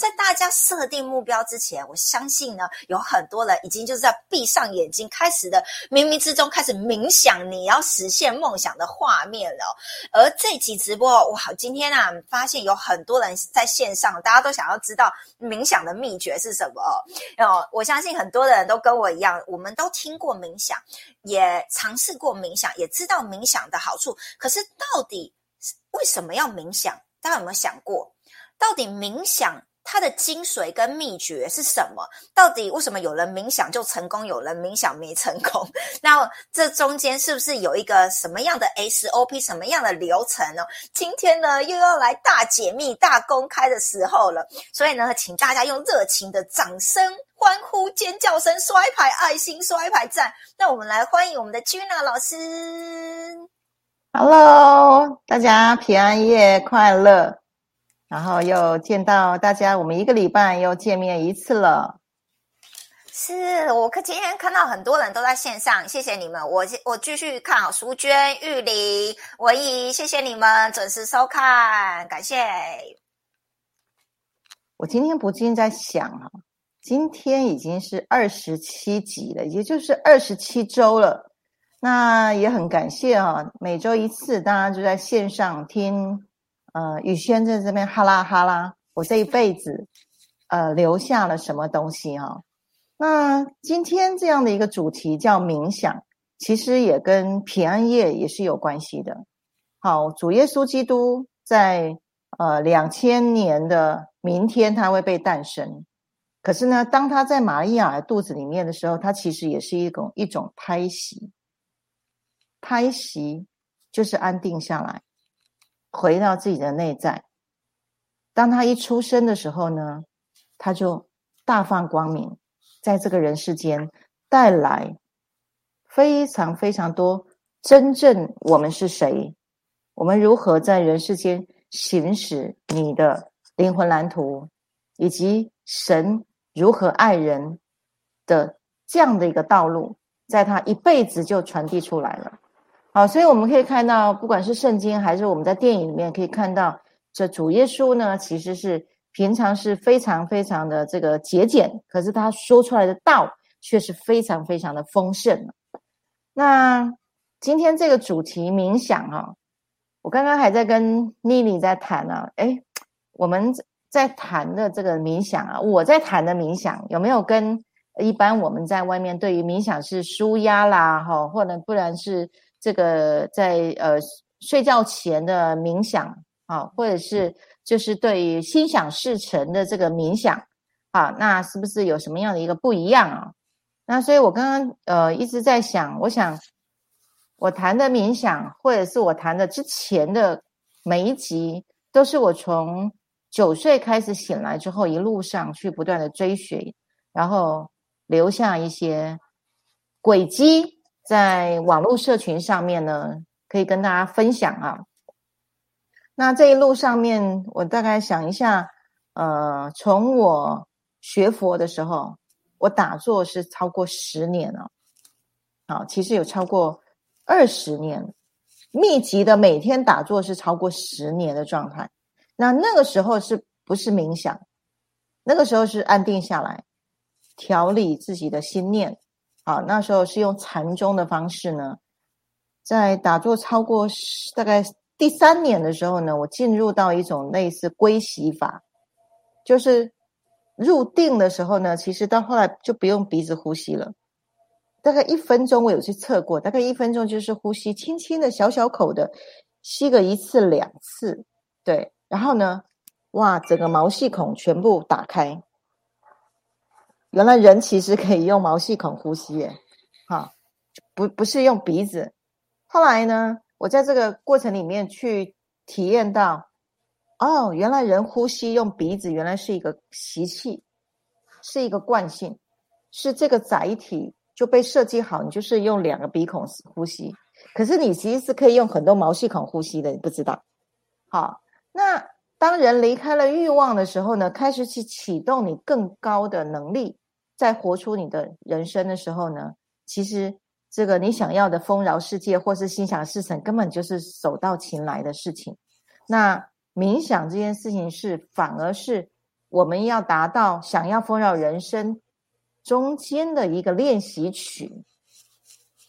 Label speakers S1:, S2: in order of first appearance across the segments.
S1: 在大家设定目标之前，我相信呢，有很多人已经就是在闭上眼睛，开始的冥冥之中开始冥想你要实现梦想的画面了。而这期直播，哇，今天啊，发现有很多人在线上，大家都想要知道冥想的秘诀是什么。哦，我相信很多人都跟我一样，我们都听过冥想，也尝试过冥想，也知道冥想的好处。可是到底为什么要冥想？大家有没有想过，到底冥想它的精髓跟秘诀是什么？到底为什么有人冥想就成功，有人冥想没成功？那这中间是不是有一个什么样的 SOP，什么样的流程呢？今天呢又要来大解密、大公开的时候了，所以呢，请大家用热情的掌声、欢呼、尖叫声、摔牌、爱心、摔牌赞。那我们来欢迎我们的 Gina 老师。
S2: Hello，大家平安夜快乐！然后又见到大家，我们一个礼拜又见面一次了。
S1: 是我可今天看到很多人都在线上，谢谢你们。我我继续看好淑娟、玉玲、文怡，谢谢你们准时收看，感谢。
S2: 我今天不禁在想啊，今天已经是二十七集了，也就是二十七周了。那也很感谢啊，每周一次，大家就在线上听，呃，宇轩在这边哈拉哈拉，我这一辈子，呃，留下了什么东西哈？那今天这样的一个主题叫冥想，其实也跟平安夜也是有关系的。好，主耶稣基督在呃两千年的明天他会被诞生，可是呢，当他在玛利亚肚子里面的时候，他其实也是一种一种胎息。胎息就是安定下来，回到自己的内在。当他一出生的时候呢，他就大放光明，在这个人世间带来非常非常多真正我们是谁，我们如何在人世间行使你的灵魂蓝图，以及神如何爱人的这样的一个道路，在他一辈子就传递出来了。好，所以我们可以看到，不管是圣经还是我们在电影里面可以看到，这主耶稣呢，其实是平常是非常非常的这个节俭，可是他说出来的道却是非常非常的丰盛。那今天这个主题冥想哈，我刚刚还在跟妮妮在谈呢，哎，我们在谈的这个冥想啊，我在谈的冥想有没有跟一般我们在外面对于冥想是舒压啦，哈，或者不然是。这个在呃睡觉前的冥想啊，或者是就是对于心想事成的这个冥想啊，那是不是有什么样的一个不一样啊？那所以我刚刚呃一直在想，我想我谈的冥想，或者是我谈的之前的每一集，都是我从九岁开始醒来之后，一路上去不断的追寻，然后留下一些轨迹。在网络社群上面呢，可以跟大家分享啊。那这一路上面，我大概想一下，呃，从我学佛的时候，我打坐是超过十年了，好，其实有超过二十年，密集的每天打坐是超过十年的状态。那那个时候是不是冥想？那个时候是安定下来，调理自己的心念。好，那时候是用禅宗的方式呢，在打坐超过大概第三年的时候呢，我进入到一种类似归息法，就是入定的时候呢，其实到后来就不用鼻子呼吸了，大概一分钟我有去测过，大概一分钟就是呼吸，轻轻的小小口的吸个一次两次，对，然后呢，哇，整个毛细孔全部打开。原来人其实可以用毛细孔呼吸，耶，哈，不不是用鼻子。后来呢，我在这个过程里面去体验到，哦，原来人呼吸用鼻子，原来是一个习气，是一个惯性，是这个载体就被设计好，你就是用两个鼻孔呼吸。可是你其实是可以用很多毛细孔呼吸的，你不知道。好，那当人离开了欲望的时候呢，开始去启动你更高的能力。在活出你的人生的时候呢，其实这个你想要的丰饶世界，或是心想事成，根本就是手到擒来的事情。那冥想这件事情是反而是我们要达到想要丰饶人生中间的一个练习曲，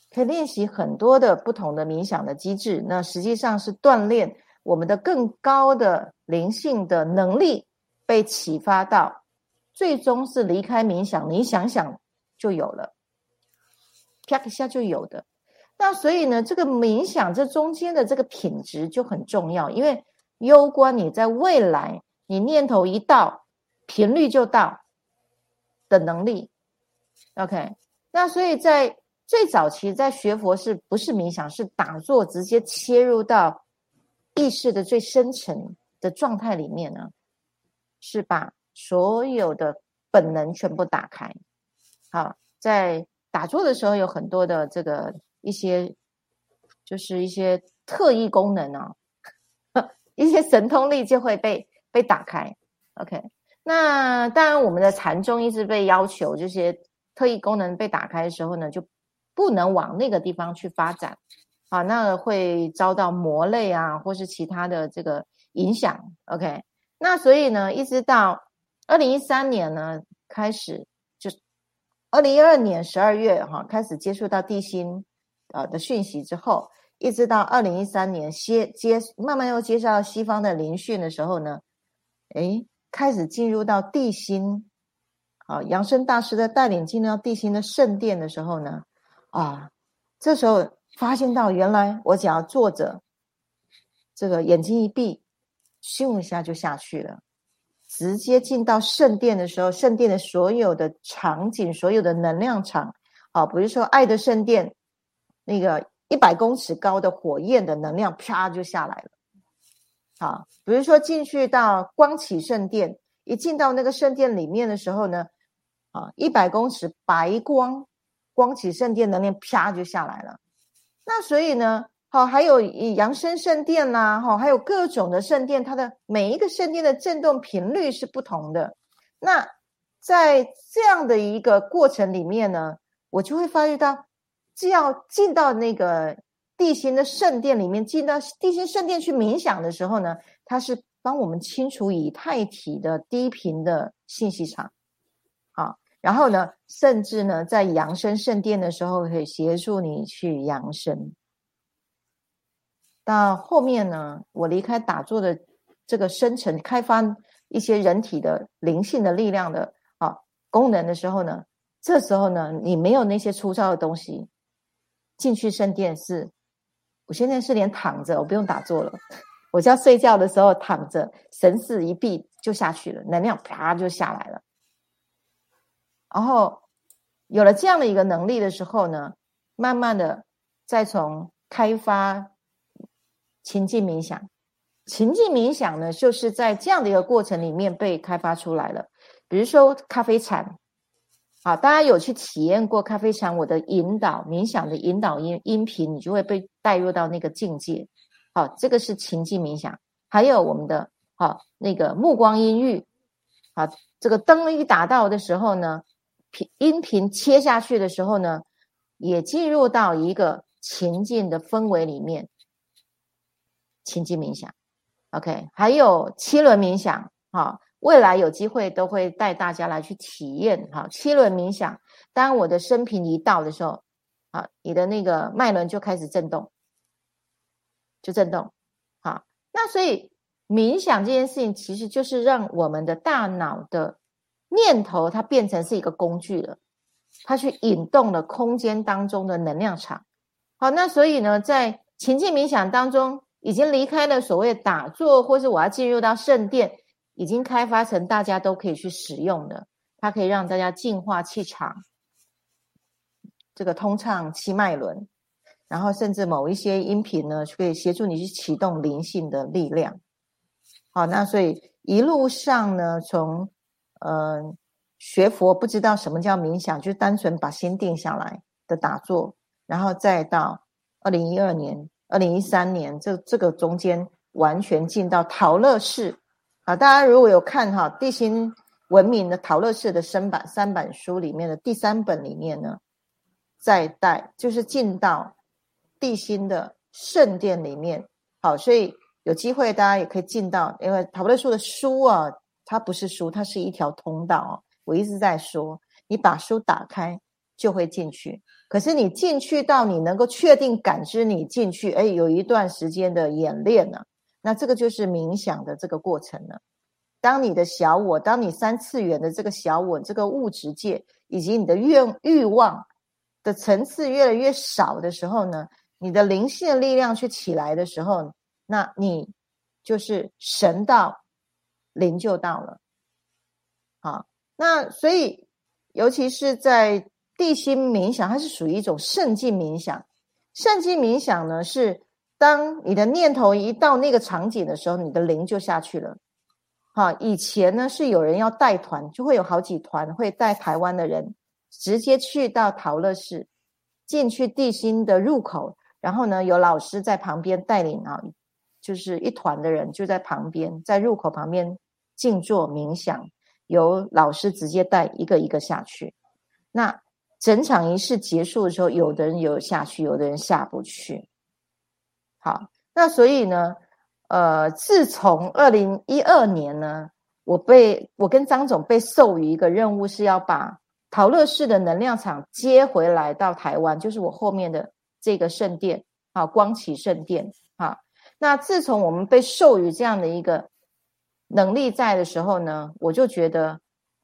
S2: 可以练习很多的不同的冥想的机制。那实际上是锻炼我们的更高的灵性的能力被启发到，最终是离开冥想，你想想就有了，啪一下就有的。那所以呢，这个冥想这中间的这个品质就很重要，因为攸关你在未来，你念头一到，频率就到的能力。OK，那所以在最早期在学佛是不是冥想，是打坐，直接切入到意识的最深层的状态里面呢？是把所有的本能全部打开。好，在打坐的时候有很多的这个。一些就是一些特异功能啊，一些神通力就会被被打开。OK，那当然我们的禅宗一直被要求，这些特异功能被打开的时候呢，就不能往那个地方去发展啊，那会遭到魔类啊，或是其他的这个影响。OK，那所以呢，一直到二零一三年呢，开始就二零一二年十二月哈，开始接触到地心。呃的讯息之后，一直到二零一三年接接慢慢又介绍西方的灵讯的时候呢，哎，开始进入到地心，啊，杨生大师的带领进入到地心的圣殿的时候呢，啊，这时候发现到原来我只要坐着，这个眼睛一闭，咻一下就下去了，直接进到圣殿的时候，圣殿的所有的场景，所有的能量场，啊，比如说爱的圣殿。那个一百公尺高的火焰的能量啪就下来了，好，比如说进去到光启圣殿，一进到那个圣殿里面的时候呢，啊，一百公尺白光，光启圣殿能量啪就下来了。那所以呢，好，还有以扬升圣殿呐，哈，还有各种的圣殿，它的每一个圣殿的震动频率是不同的。那在这样的一个过程里面呢，我就会发觉到。是要进到那个地心的圣殿里面，进到地心圣殿去冥想的时候呢，它是帮我们清除以太体的低频的信息场，好，然后呢，甚至呢，在扬升圣殿的时候，可以协助你去扬升。到后面呢，我离开打坐的这个深层，开发一些人体的灵性的力量的啊功能的时候呢，这时候呢，你没有那些粗糙的东西。进去圣殿是，我现在是连躺着，我不用打坐了，我只要睡觉的时候躺着，神识一闭就下去了，能量啪就下来了。然后有了这样的一个能力的时候呢，慢慢的再从开发情境冥想，情境冥想呢，就是在这样的一个过程里面被开发出来了，比如说咖啡禅。好，大家有去体验过咖啡禅？我的引导冥想的引导音音频，你就会被带入到那个境界。好，这个是情境冥想。还有我们的好那个目光音域，好，这个灯一打到的时候呢，频音频切下去的时候呢，也进入到一个情境的氛围里面。情境冥想，OK，还有七轮冥想，好。未来有机会都会带大家来去体验哈七轮冥想。当我的生平一到的时候，啊，你的那个脉轮就开始震动，就震动。好，那所以冥想这件事情其实就是让我们的大脑的念头它变成是一个工具了，它去引动了空间当中的能量场。好，那所以呢，在情境冥想当中，已经离开了所谓打坐，或是我要进入到圣殿。已经开发成大家都可以去使用的，它可以让大家净化气场，这个通畅七脉轮，然后甚至某一些音频呢，可以协助你去启动灵性的力量。好，那所以一路上呢，从嗯学佛不知道什么叫冥想，就单纯把心定下来的打坐，然后再到二零一二年、二零一三年，这这个中间完全进到陶乐市。啊，大家如果有看哈地心文明的陶乐市的生版三版书里面的第三本里面呢，再带就是进到地心的圣殿里面。好，所以有机会大家也可以进到，因为陶乐树的书啊，它不是书，它是一条通道。我一直在说，你把书打开就会进去。可是你进去到你能够确定感知你进去，哎，有一段时间的演练呢。那这个就是冥想的这个过程了。当你的小我，当你三次元的这个小我，这个物质界以及你的愿欲望的层次越来越少的时候呢，你的灵性的力量去起来的时候，那你就是神道灵就到了。好，那所以尤其是在地心冥想，它是属于一种圣境冥想。圣境冥想呢，是当你的念头一到那个场景的时候，你的灵就下去了。好，以前呢是有人要带团，就会有好几团会带台湾的人直接去到陶乐寺，进去地心的入口，然后呢有老师在旁边带领啊，就是一团的人就在旁边，在入口旁边静坐冥想，由老师直接带一个一个下去。那整场仪式结束的时候，有的人有下去，有的人下不去。好，那所以呢？呃，自从二零一二年呢，我被我跟张总被授予一个任务，是要把陶乐市的能量场接回来到台湾，就是我后面的这个圣殿啊，光启圣殿啊。那自从我们被授予这样的一个能力在的时候呢，我就觉得，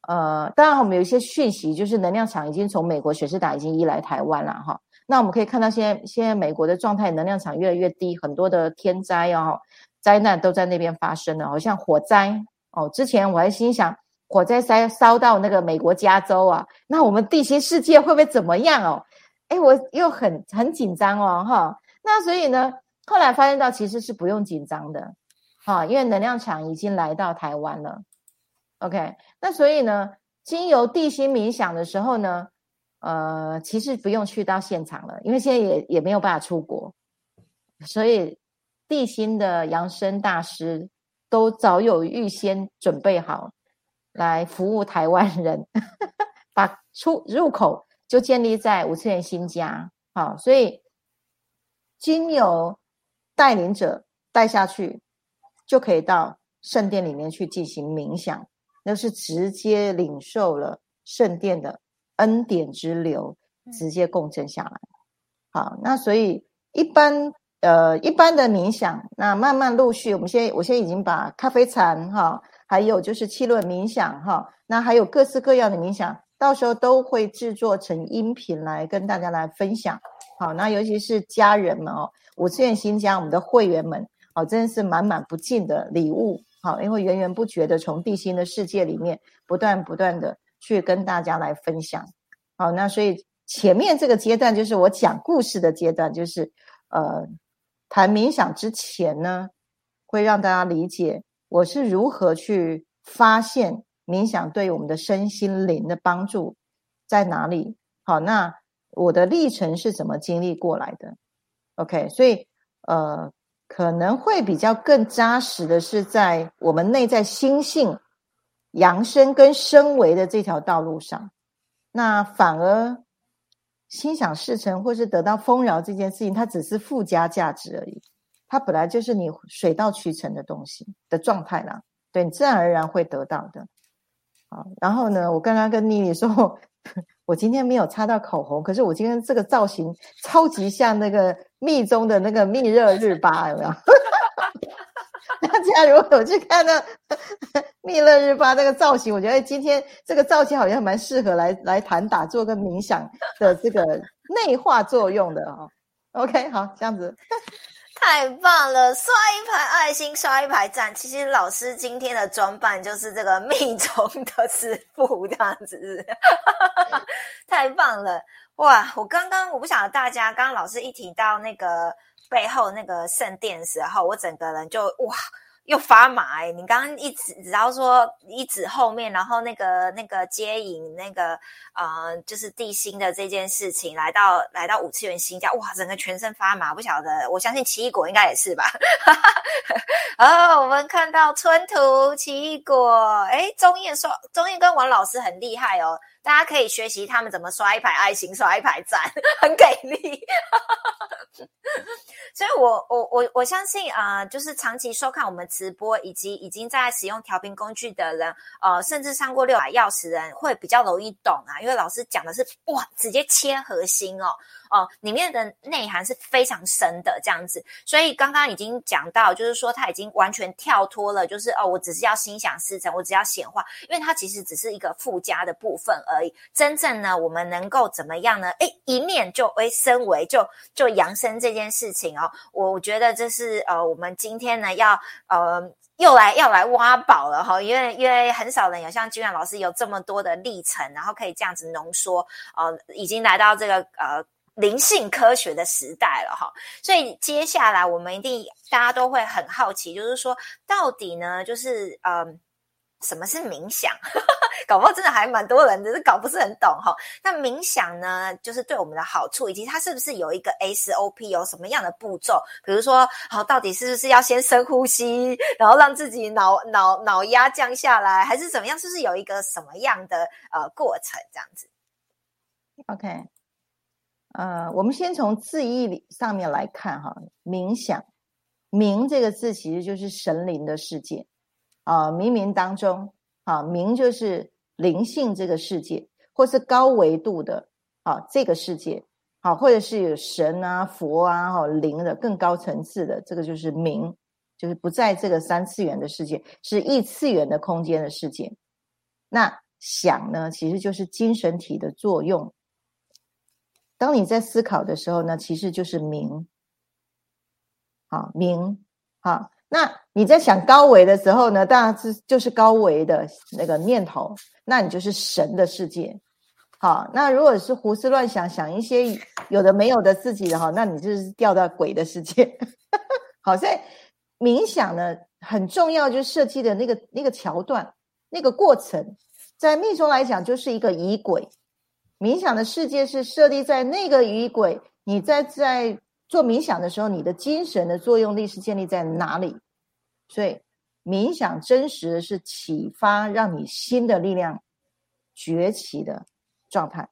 S2: 呃，当然我们有一些讯息，就是能量场已经从美国雪士达已经移来台湾了哈。那我们可以看到，现在现在美国的状态，能量场越来越低，很多的天灾哦。灾难都在那边发生了，好像火灾哦。之前我还心想，火灾烧烧到那个美国加州啊，那我们地心世界会不会怎么样哦？哎，我又很很紧张哦，哈。那所以呢，后来发现到其实是不用紧张的，哈，因为能量场已经来到台湾了。OK，那所以呢，经由地心冥想的时候呢，呃，其实不用去到现场了，因为现在也也没有办法出国，所以。地心的扬声大师都早有预先准备好来服务台湾人，把出入口就建立在五次元新家。好，所以经由带领者带下去，就可以到圣殿里面去进行冥想，那是直接领受了圣殿的恩典之流，直接共振下来。好，那所以一般。呃，一般的冥想，那慢慢陆续，我们现在我现在已经把咖啡禅哈，还有就是气论冥想哈，那还有各式各样的冥想，到时候都会制作成音频来跟大家来分享。好，那尤其是家人们哦，五次元新家我们的会员们，哦，真的是满满不尽的礼物。好，因为源源不绝的从地心的世界里面不断不断的去跟大家来分享。好，那所以前面这个阶段就是我讲故事的阶段，就是呃。谈冥想之前呢，会让大家理解我是如何去发现冥想对我们的身心灵的帮助在哪里。好，那我的历程是怎么经历过来的？OK，所以呃，可能会比较更扎实的是在我们内在心性扬升跟升维的这条道路上，那反而。心想事成或是得到丰饶这件事情，它只是附加价值而已。它本来就是你水到渠成的东西的状态啦，对你自然而然会得到的。好，然后呢，我刚刚跟妮妮说，我今天没有擦到口红，可是我今天这个造型超级像那个密中的那个密热日巴，有没有？大家如果有去看那 蜜乐日巴那个造型，我觉得今天这个造型好像蛮适合来来谈打坐跟冥想的这个内化作用的哈。OK，好，这样子
S1: 太棒了，刷一排爱心，刷一排赞。其实老师今天的装扮就是这个密宗的师傅这样子，太棒了哇！我刚刚我不晓得大家，刚刚老师一提到那个。背后那个圣殿的时候，我整个人就哇，又发麻哎！你刚刚一指，只要说一指后面，然后那个那个接引那个呃，就是地心的这件事情，来到来到五次元新家，哇，整个全身发麻，不晓得，我相信奇异果应该也是吧？哦，我们看到春图奇异果，哎，钟燕说，钟燕跟王老师很厉害哦。大家可以学习他们怎么刷一排爱心，刷一排赞，很给力。所以，我我我我相信啊，就是长期收看我们直播，以及已经在使用调频工具的人，呃，甚至上过六百钥匙人，会比较容易懂啊，因为老师讲的是哇，直接切核心哦。哦，里面的内涵是非常深的，这样子。所以刚刚已经讲到，就是说他已经完全跳脱了，就是哦，我只是要心想事成，我只要显化，因为它其实只是一个附加的部分而已。真正呢，我们能够怎么样呢？诶，一念就诶升为就就扬升这件事情哦，我觉得这是呃，我们今天呢要呃又来要来挖宝了哈，因为因为很少人有像君远老师有这么多的历程，然后可以这样子浓缩，呃，已经来到这个呃。灵性科学的时代了哈，所以接下来我们一定大家都会很好奇，就是说到底呢，就是嗯，什么是冥想？搞不好真的还蛮多人只是搞不是很懂哈。那冥想呢，就是对我们的好处，以及它是不是有一个 SOP，有什么样的步骤？比如说，好，到底是不是要先深呼吸，然后让自己脑脑脑压降下来，还是怎么样？是不是有一个什么样的呃过程这样子
S2: ？OK。呃，我们先从字义里上面来看哈，冥想，冥这个字其实就是神灵的世界啊，冥冥当中啊，冥就是灵性这个世界，或是高维度的啊这个世界，好，或者是有神啊、佛啊、哈灵的更高层次的，这个就是冥，就是不在这个三次元的世界，是异次元的空间的世界。那想呢，其实就是精神体的作用。当你在思考的时候呢，其实就是明，好明，好。那你在想高维的时候呢，当然是就是高维的那个念头，那你就是神的世界。好，那如果是胡思乱想，想一些有的没有的自己的哈，那你就是掉到鬼的世界。好，所以冥想呢很重要，就是设计的那个那个桥段、那个过程，在密宗来讲就是一个仪轨。冥想的世界是设立在那个仪轨，你在在做冥想的时候，你的精神的作用力是建立在哪里？所以冥想真实的是启发，让你新的力量崛起的状态。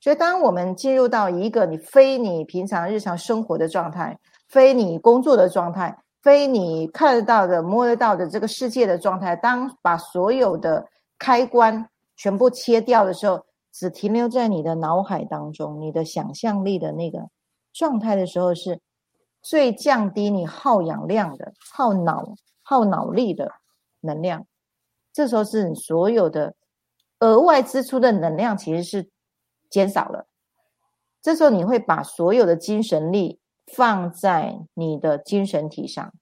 S2: 所以，当我们进入到一个你非你平常日常生活的状态，非你工作的状态，非你看得到的、摸得到的这个世界的状态，当把所有的开关全部切掉的时候。只停留在你的脑海当中，你的想象力的那个状态的时候，是最降低你耗氧量的、耗脑、耗脑力的能量。这时候是你所有的额外支出的能量其实是减少了。这时候你会把所有的精神力放在你的精神体上，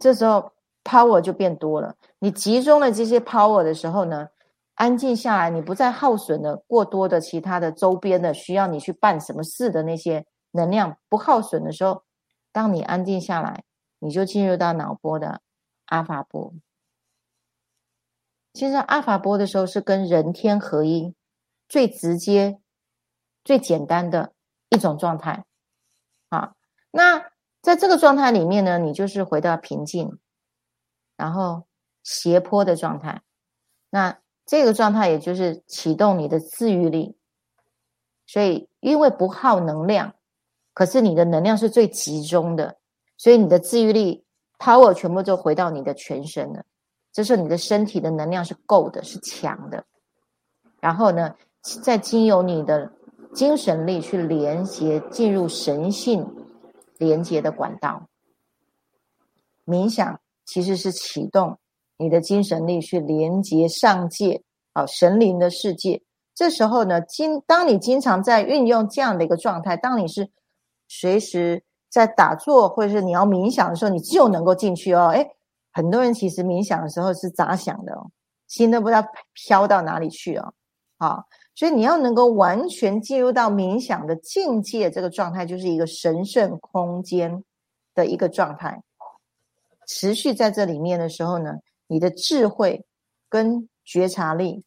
S2: 这时候 power 就变多了。你集中了这些 power 的时候呢？安静下来，你不再耗损了过多的其他的周边的需要你去办什么事的那些能量不耗损的时候，当你安静下来，你就进入到脑波的阿法波。其实阿法波的时候是跟人天合一最直接、最简单的一种状态。啊，那在这个状态里面呢，你就是回到平静，然后斜坡的状态。那这个状态也就是启动你的自愈力，所以因为不耗能量，可是你的能量是最集中的，所以你的自愈力 power 全部就回到你的全身了。这时候你的身体的能量是够的，是强的。然后呢，再经由你的精神力去连接进入神性连接的管道。冥想其实是启动。你的精神力去连接上界啊，神灵的世界。这时候呢，经当你经常在运用这样的一个状态，当你是随时在打坐或者是你要冥想的时候，你就能够进去哦。哎，很多人其实冥想的时候是咋想的哦，心都不知道飘到哪里去哦。好，所以你要能够完全进入到冥想的境界，这个状态就是一个神圣空间的一个状态，持续在这里面的时候呢。你的智慧、跟觉察力，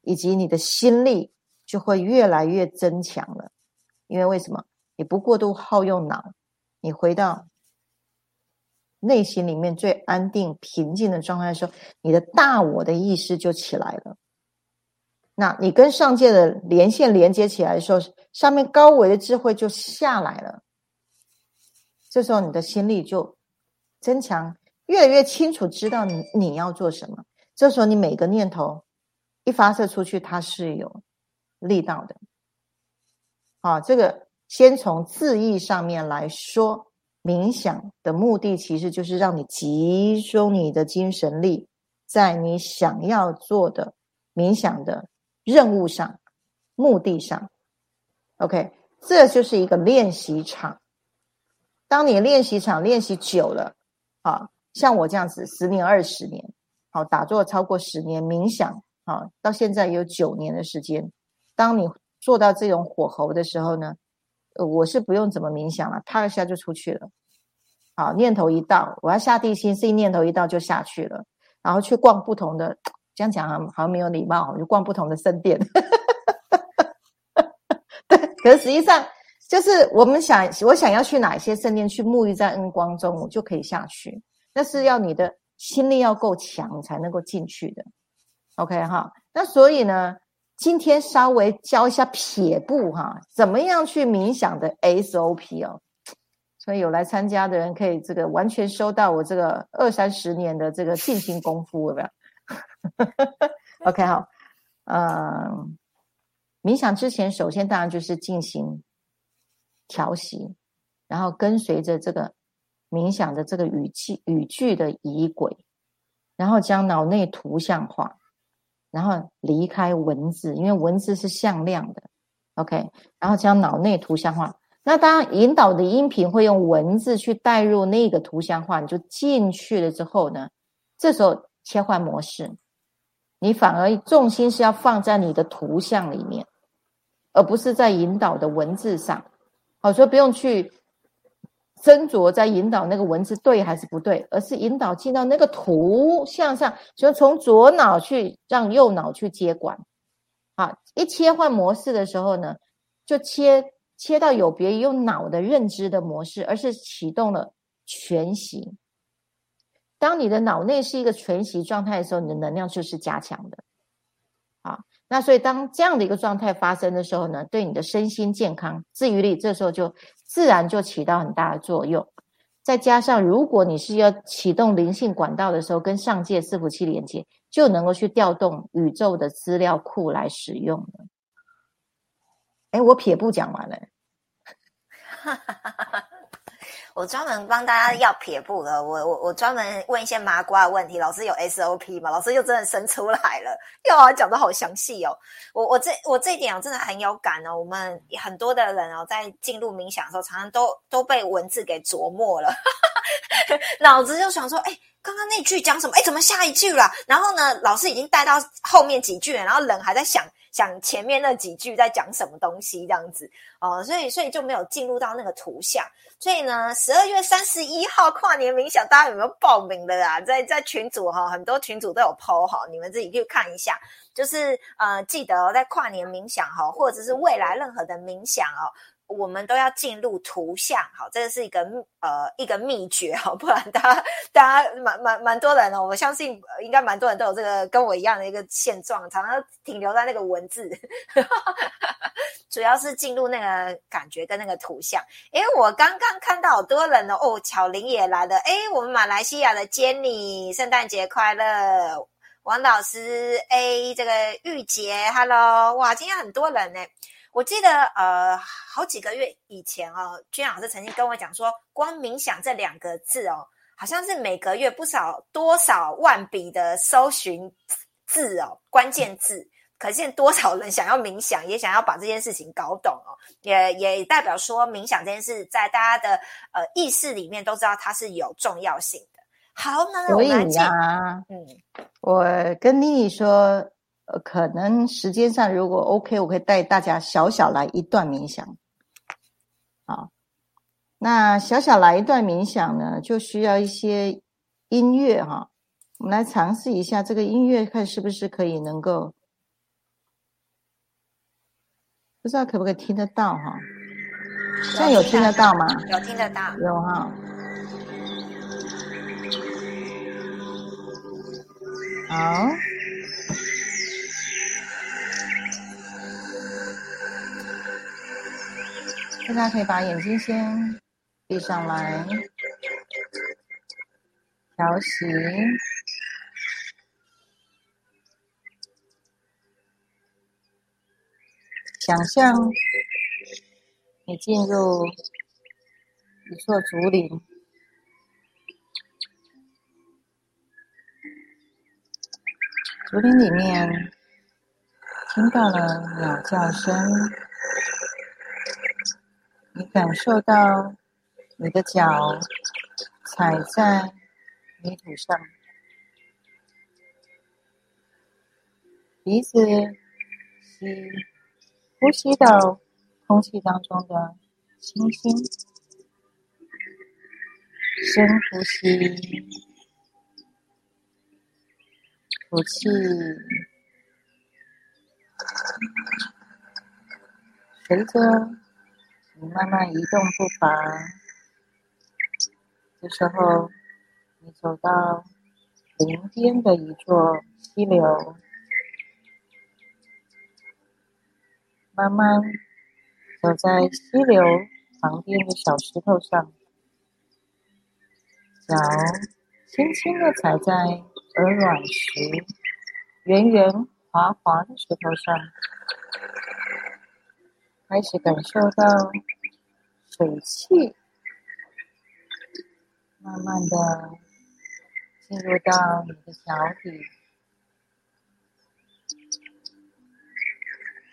S2: 以及你的心力，就会越来越增强了。因为为什么？你不过度耗用脑，你回到内心里面最安定、平静的状态的时候，你的大我的意识就起来了。那你跟上界的连线连接起来的时候，上面高维的智慧就下来了。这时候你的心力就增强。越来越清楚知道你你要做什么。这时候你每个念头一发射出去，它是有力道的。好，这个先从字义上面来说，冥想的目的其实就是让你集中你的精神力在你想要做的冥想的任务上、目的上。OK，这就是一个练习场。当你练习场练习久了，啊，像我这样子，十年、二十年，好，打坐超过十年，冥想，啊，到现在有九年的时间。当你做到这种火候的时候呢，我是不用怎么冥想了，啪一下就出去了。好，念头一到，我要下地心，这念头一到就下去了，然后去逛不同的，这样讲好像没有礼貌，就逛不同的圣殿。对，可是实际上。就是我们想，我想要去哪一些圣殿去沐浴在恩光中，我就可以下去。那是要你的心力要够强，才能够进去的。OK 哈，那所以呢，今天稍微教一下撇步哈，怎么样去冥想的 SOP 哦。所以有来参加的人可以这个完全收到我这个二三十年的这个静心功夫，有没有？OK 好，嗯，冥想之前，首先当然就是进行。调息，然后跟随着这个冥想的这个语气语句的仪轨，然后将脑内图像化，然后离开文字，因为文字是向量的，OK，然后将脑内图像化。那当引导的音频会用文字去带入那个图像化，你就进去了之后呢，这时候切换模式，你反而重心是要放在你的图像里面，而不是在引导的文字上。好，所以不用去斟酌在引导那个文字对还是不对，而是引导进到那个图像上，就从左脑去让右脑去接管。好，一切换模式的时候呢，就切切到有别于用脑的认知的模式，而是启动了全息。当你的脑内是一个全息状态的时候，你的能量就是加强的。那所以，当这样的一个状态发生的时候呢，对你的身心健康、自愈力，这时候就自然就起到很大的作用。再加上，如果你是要启动灵性管道的时候，跟上界伺服器连接，就能够去调动宇宙的资料库来使用了。哎，我撇步讲完了。
S1: 我专门帮大家要撇步了，我我我专门问一些麻瓜的问题。老师有 SOP 吗？老师又真的生出来了，哟，讲的好详细哦。我我这我这一点我真的很有感哦。我们很多的人哦，在进入冥想的时候，常常都都被文字给琢磨了，脑子就想说，哎，刚刚那句讲什么？哎，怎么下一句了？然后呢，老师已经带到后面几句了，然后人还在想。想前面那几句在讲什么东西这样子哦，所以所以就没有进入到那个图像。所以呢，十二月三十一号跨年冥想，大家有没有报名的啊？在在群组哈，很多群组都有抛哈，你们自己去看一下。就是呃，记得在跨年冥想哈，或者是未来任何的冥想哦。我们都要进入图像，好，这个是一个呃一个秘诀 好，不然大家大家蛮蛮蛮多人哦，我相信应该蛮多人都有这个跟我一样的一个现状，常常停留在那个文字，主要是进入那个感觉跟那个图像。诶，我刚刚看到好多人哦，巧玲也来了，诶，我们马来西亚的 Jenny，圣诞节快乐，王老师，A 这个玉洁，Hello，哇，今天很多人呢。我记得呃，好几个月以前哦，君老师曾经跟我讲说，光冥想这两个字哦，好像是每个月不少多少万笔的搜寻字哦，关键字，可见多少人想要冥想，也想要把这件事情搞懂哦，也也代表说冥想这件事在大家的呃意识里面都知道它是有重要性的。好，那
S2: 我们讲，嗯，我跟妮妮说。呃，可能时间上如果 OK，我可以带大家小小来一段冥想。好，那小小来一段冥想呢，就需要一些音乐哈。我们来尝试一下这个音乐，看是不是可以能够，不知道可不可以听得到哈？现在有听得到吗？
S1: 有听得到，
S2: 有哈。好。大家可以把眼睛先闭上来，调息，想象你进入一座竹林，竹林里面听到了鸟叫声，你感受到你的脚踩在。泥土上，鼻子吸，呼吸到空气当中的清新，深呼吸，吐气，随着你慢慢移动步伐，这时候。你走到林边的一座溪流，慢慢走在溪流旁边的小石头上，脚轻轻的踩在鹅卵石圆圆滑滑的石头上，开始感受到水汽，慢慢的。进入到你的脚底，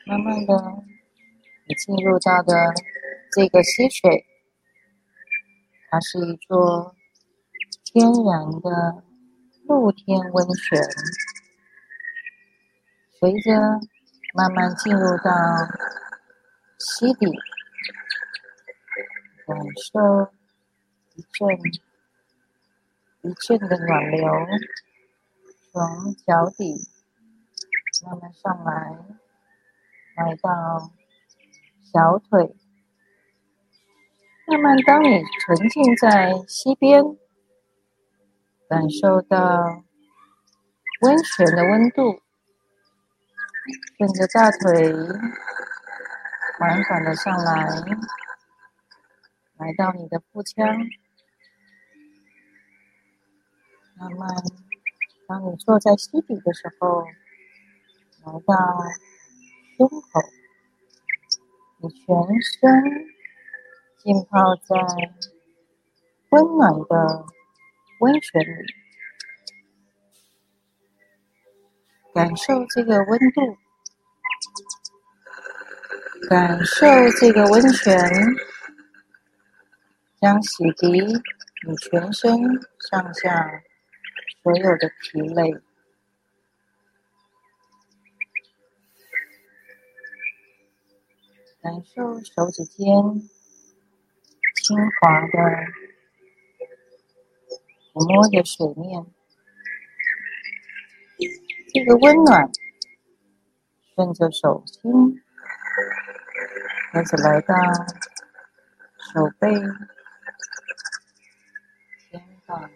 S2: 慢慢的，你进入到的这个溪水，它是一座天然的露天温泉。随着慢慢进入到溪底，感受一阵。一阵的暖流从脚底慢慢上来，来到小腿。慢慢，当你沉浸在溪边，感受到温泉的温度，顺着大腿缓缓的上来，来到你的腹腔。慢慢，当你坐在溪底的时候，来到胸口，你全身浸泡在温暖的温泉里，感受这个温度，感受这个温泉将洗涤你全身上下。所有的疲累，感受手指尖轻滑的抚摸着水面，这个温暖顺着手心开始来到手背、肩膀。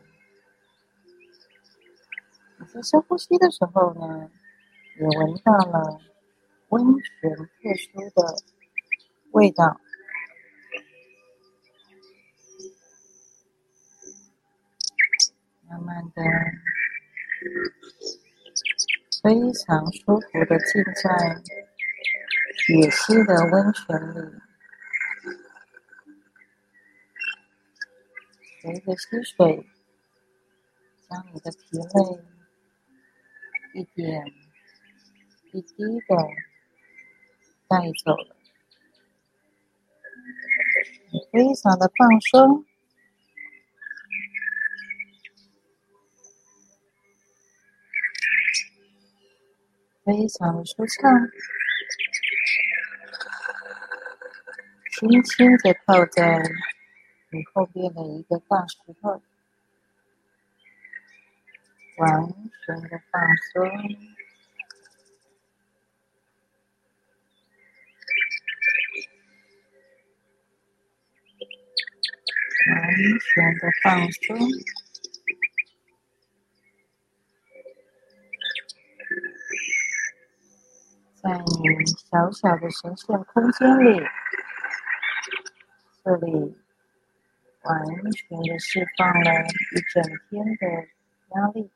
S2: 在深呼吸的时候呢，也闻到了温泉特殊的味道，慢慢的，非常舒服的浸在野溪的温泉里，随着溪水将你的疲累。一点一滴的带走了，非常的放松，非常的舒畅，轻轻的靠在你后边的一个大石头。完全的放松，完全的放松，在你小小的神圣空间里，这里完全的释放了一整天的压力，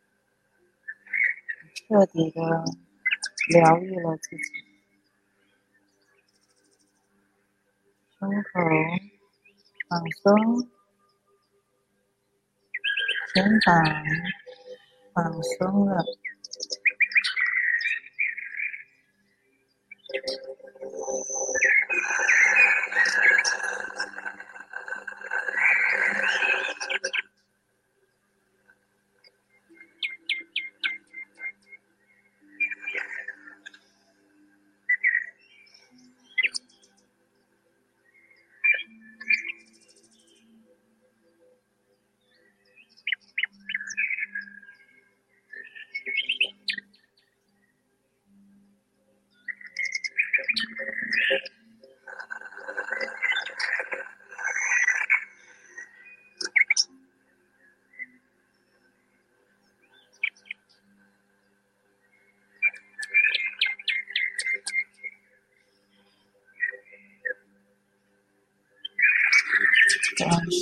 S2: 彻底的疗愈了自己。胸口放松，肩膀放松了。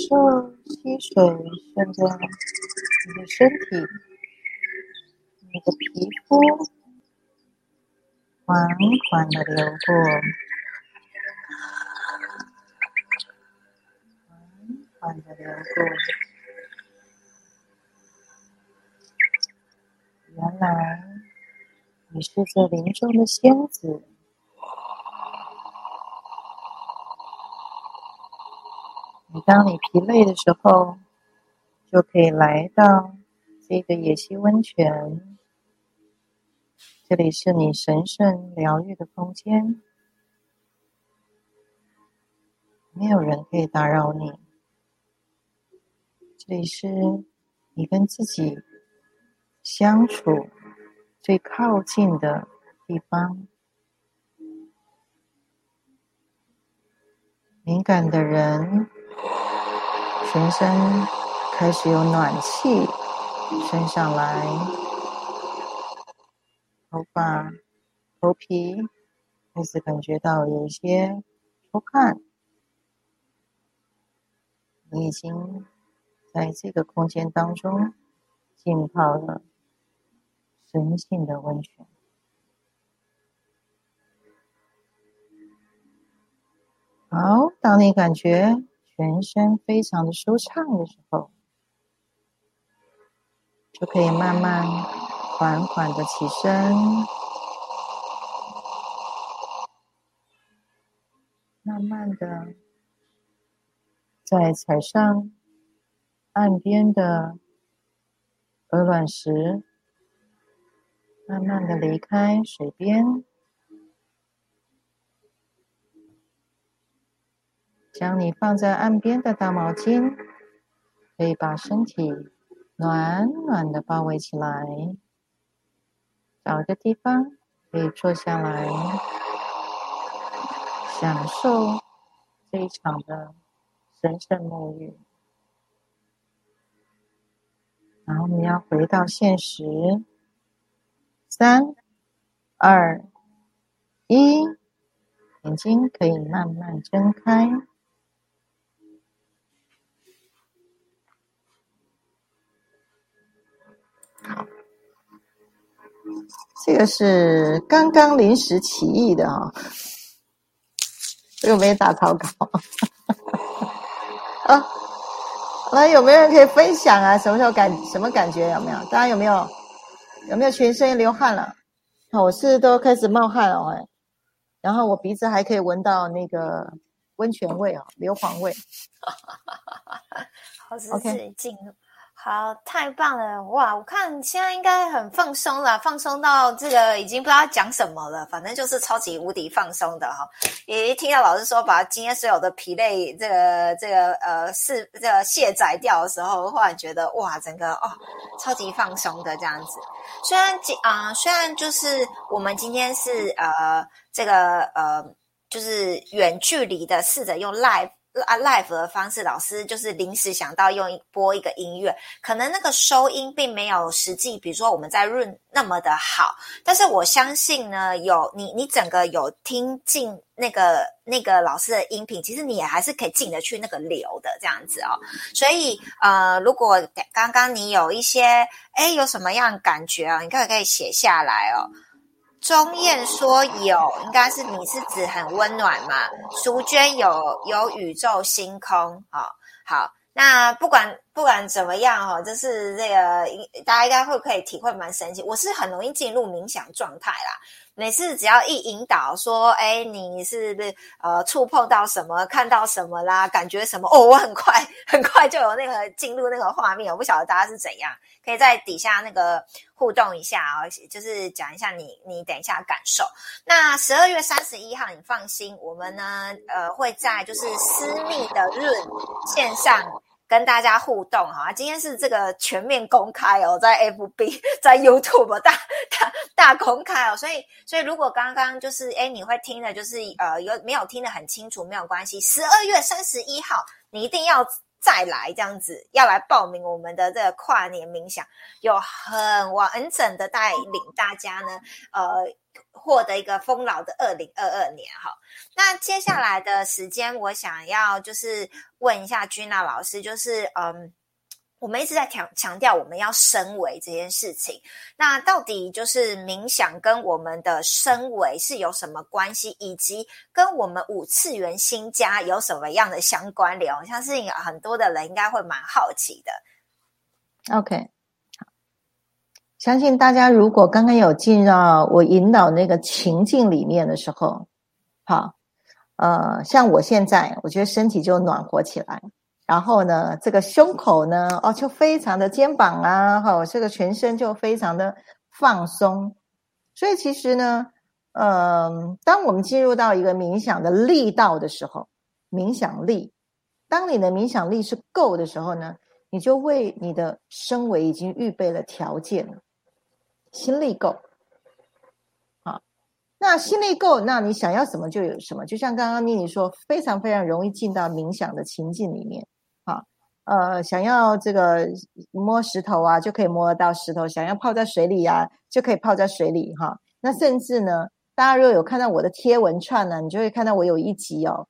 S2: 受溪水顺着你的身体、你的皮肤缓缓的流过，缓缓的流过。原来你是这林中的仙子。当你疲累的时候，就可以来到这个野溪温泉。这里是你神圣疗愈的空间，没有人可以打扰你。这里是你跟自己相处最靠近的地方。敏感的人。全身开始有暖气升上来，头发、头皮开始感觉到有一些出汗。你已经在这个空间当中浸泡了神性的温泉。好，当你感觉。全身非常的舒畅的时候，就可以慢慢、缓缓的起身，慢慢的再踩上岸边的鹅卵石，慢慢的离开水边。将你放在岸边的大毛巾，可以把身体暖暖的包围起来。找个地方可以坐下来，享受这一场的神圣沐浴。然后你要回到现实，三、二、一，眼睛可以慢慢睁开。这个是刚刚临时起意的哈，又没打草稿啊。那有没有人可以分享啊？什么时候感什么感觉？有没有？大家有没有有没有全身流汗了？我是都开始冒汗了哎，然后我鼻子还可以闻到那个温泉味啊，硫磺味。
S1: 好，是自己进入。好，太棒了哇！我看现在应该很放松了，放松到这个已经不知道讲什么了，反正就是超级无敌放松的哈。也听到老师说把今天所有的疲累，这个这个呃是这个卸载掉的时候，忽然觉得哇，整个哦超级放松的这样子。虽然今啊，虽然就是我们今天是呃这个呃就是远距离的试着用 live。啊 live 的方式，老师就是临时想到用播一个音乐，可能那个收音并没有实际，比如说我们在润那么的好，但是我相信呢，有你你整个有听进那个那个老师的音频，其实你也还是可以进得去那个流的这样子哦。所以呃，如果刚刚你有一些哎有什么样感觉啊，你可以可以写下来哦。钟燕说有，应该是你是指很温暖嘛？淑娟有有宇宙星空，好好。那不管不管怎么样哈，就是这个大家应该会可以体会蛮神奇。我是很容易进入冥想状态啦。每次只要一引导说，哎，你是不是呃触碰到什么，看到什么啦，感觉什么？哦，我很快很快就有那个进入那个画面。我不晓得大家是怎样，可以在底下那个互动一下啊，就是讲一下你你等一下感受。那十二月三十一号，你放心，我们呢呃会在就是私密的润线上。跟大家互动哈，今天是这个全面公开哦，在 FB、在 YouTube 大大大公开哦，所以所以如果刚刚就是哎你会听的，就是呃有没有听得很清楚没有关系，十二月三十一号你一定要再来这样子，要来报名我们的这个跨年冥想，有很完整的带领大家呢，呃。获得一个丰饶的二零二二年哈，那接下来的时间，我想要就是问一下君娜老师，就是嗯，我们一直在强强调我们要升维这件事情，那到底就是冥想跟我们的升维是有什么关系，以及跟我们五次元新家有什么样的相关联？我相信很多的人应该会蛮好奇的。
S2: OK。相信大家如果刚刚有进到我引导那个情境里面的时候，好，呃，像我现在，我觉得身体就暖和起来，然后呢，这个胸口呢，哦，就非常的肩膀啊，哈，这个全身就非常的放松。所以其实呢，嗯，当我们进入到一个冥想的力道的时候，冥想力，当你的冥想力是够的时候呢，你就为你的升维已经预备了条件了。心力够，那心力够，那你想要什么就有什么。就像刚刚妮妮说，非常非常容易进到冥想的情境里面，啊，呃，想要这个摸石头啊，就可以摸得到石头；想要泡在水里呀，就可以泡在水里，哈。那甚至呢，大家如果有看到我的贴文串呢，你就会看到我有一集哦，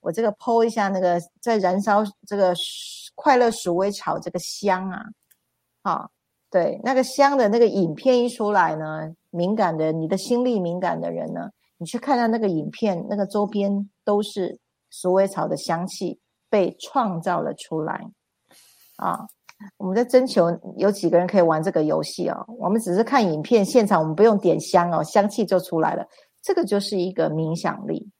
S2: 我这个剖一下那个在燃烧这个快乐鼠尾草这个香啊，好。对，那个香的那个影片一出来呢，敏感的你的心力敏感的人呢，你去看到那个影片，那个周边都是鼠尾草的香气被创造了出来啊！我们在征求有几个人可以玩这个游戏哦。我们只是看影片，现场我们不用点香哦，香气就出来了。这个就是一个冥想力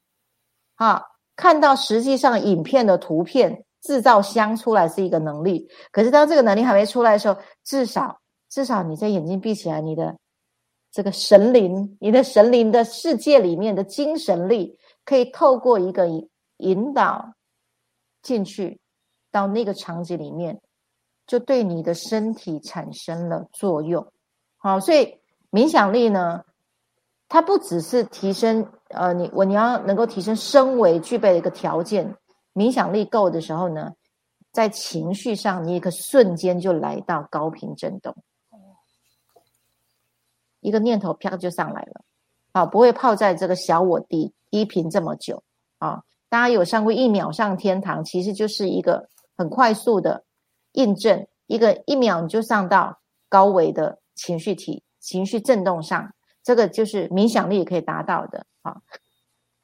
S2: 啊！看到实际上影片的图片制造香出来是一个能力，可是当这个能力还没出来的时候，至少。至少你在眼睛闭起来，你的这个神灵，你的神灵的世界里面的精神力，可以透过一个引导进去到那个场景里面，就对你的身体产生了作用。好，所以冥想力呢，它不只是提升呃，你我你要能够提升身为具备的一个条件，冥想力够的时候呢，在情绪上你一个瞬间就来到高频震动。一个念头飘就上来了，啊，不会泡在这个小我低低频这么久啊！大家有上过一秒上天堂，其实就是一个很快速的印证，一个一秒你就上到高维的情绪体、情绪震动上，这个就是冥想力可以达到的啊！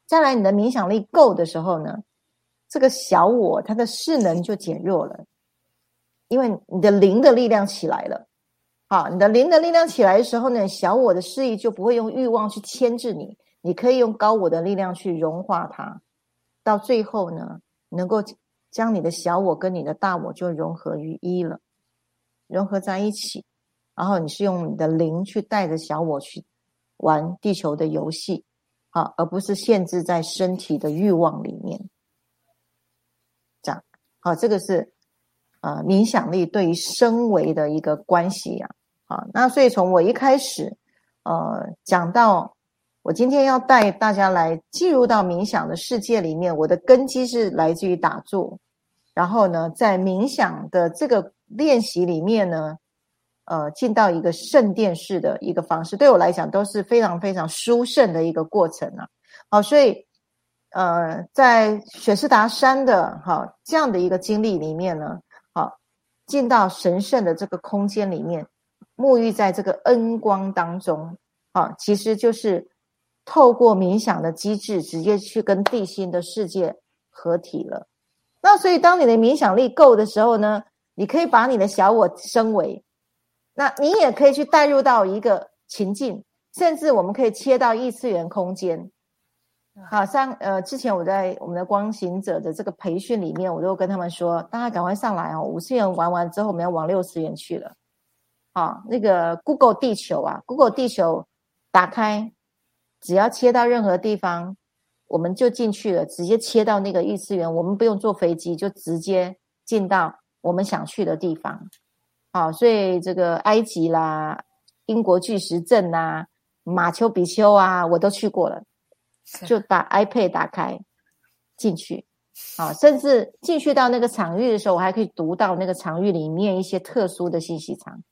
S2: 再来，你的冥想力够的时候呢，这个小我它的势能就减弱了，因为你的灵的力量起来了。好，你的灵的力量起来的时候呢，小我的示意就不会用欲望去牵制你，你可以用高我的力量去融化它，到最后呢，能够将你的小我跟你的大我就融合于一了，融合在一起，然后你是用你的灵去带着小我去玩地球的游戏，好，而不是限制在身体的欲望里面，这样，好，这个是。啊，冥想力对于升维的一个关系呀，啊，那所以从我一开始，呃，讲到我今天要带大家来进入到冥想的世界里面。我的根基是来自于打坐，然后呢，在冥想的这个练习里面呢，呃，进到一个圣殿式的一个方式，对我来讲都是非常非常殊胜的一个过程啊。好，所以呃，在雪士达山的哈这样的一个经历里面呢，进到神圣的这个空间里面，沐浴在这个恩光当中，啊，其实就是。透过冥想的机制，直接去跟地心的世界合体了。那所以，当你的冥想力够的时候呢，你可以把你的小我升维，那你也可以去带入到一个情境，甚至我们可以切到异次元空间。好，像呃，之前我在我们的光行者的这个培训里面，我都跟他们说，大家赶快上来哦，五次元玩完之后，我们要往六次元去了。好，那个 Google 地球啊，Google 地球打开。只要切到任何地方，我们就进去了，直接切到那个异次元，我们不用坐飞机，就直接进到我们想去的地方。好，所以这个埃及啦、英国巨石阵呐、马丘比丘啊，我都去过了，就把 iPad 打开进去。啊，甚至进去到那个场域的时候，我还可以读到那个场域里面一些特殊的信息场。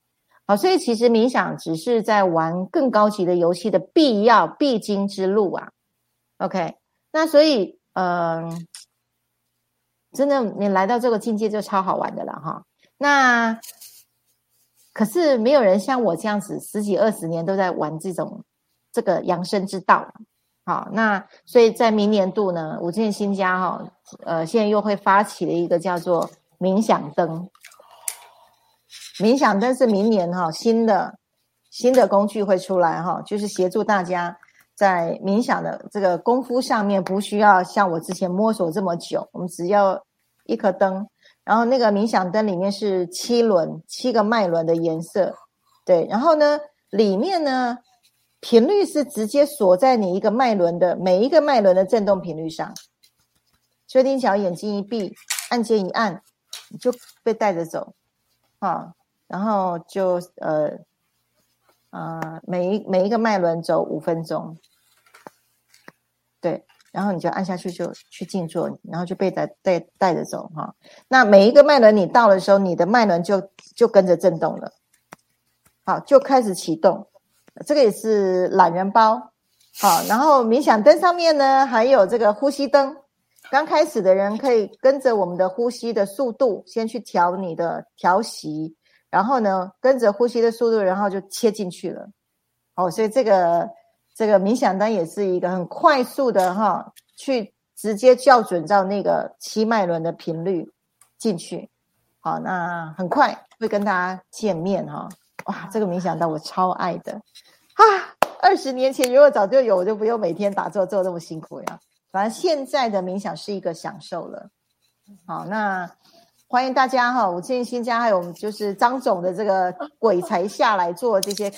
S2: 好，所以其实冥想只是在玩更高级的游戏的必要必经之路啊。OK，那所以，嗯，真的，你来到这个境界就超好玩的了哈。那可是没有人像我这样子十几二十年都在玩这种这个养生之道。好，那所以在明年度呢，五建新家哈，呃，现在又会发起了一个叫做冥想灯。冥想灯是明年哈新的新的工具会出来哈，就是协助大家在冥想的这个功夫上面，不需要像我之前摸索这么久，我们只要一颗灯，然后那个冥想灯里面是七轮七个脉轮的颜色，对，然后呢里面呢频率是直接锁在你一个脉轮的每一个脉轮的振动频率上，薛定小眼睛一闭，按键一按，你就被带着走，啊。然后就呃呃，每一每一个脉轮走五分钟，对，然后你就按下去就去静坐，然后就被带带带着走哈。那每一个脉轮你到的时候，你的脉轮就就跟着震动了，好，就开始启动。这个也是懒人包，好，然后冥想灯上面呢还有这个呼吸灯，刚开始的人可以跟着我们的呼吸的速度先去调你的调息。然后呢，跟着呼吸的速度，然后就切进去了。哦，所以这个这个冥想灯也是一个很快速的哈，去直接校准到那个七脉轮的频率进去。好，那很快会跟大家见面哈。哇，这个冥想到我超爱的啊！二十年前如果早就有，我就不用每天打坐做那么辛苦呀。反正现在的冥想是一个享受了。好，那。欢迎大家哈！我建议新家还有就是张总的这个鬼才下来做这些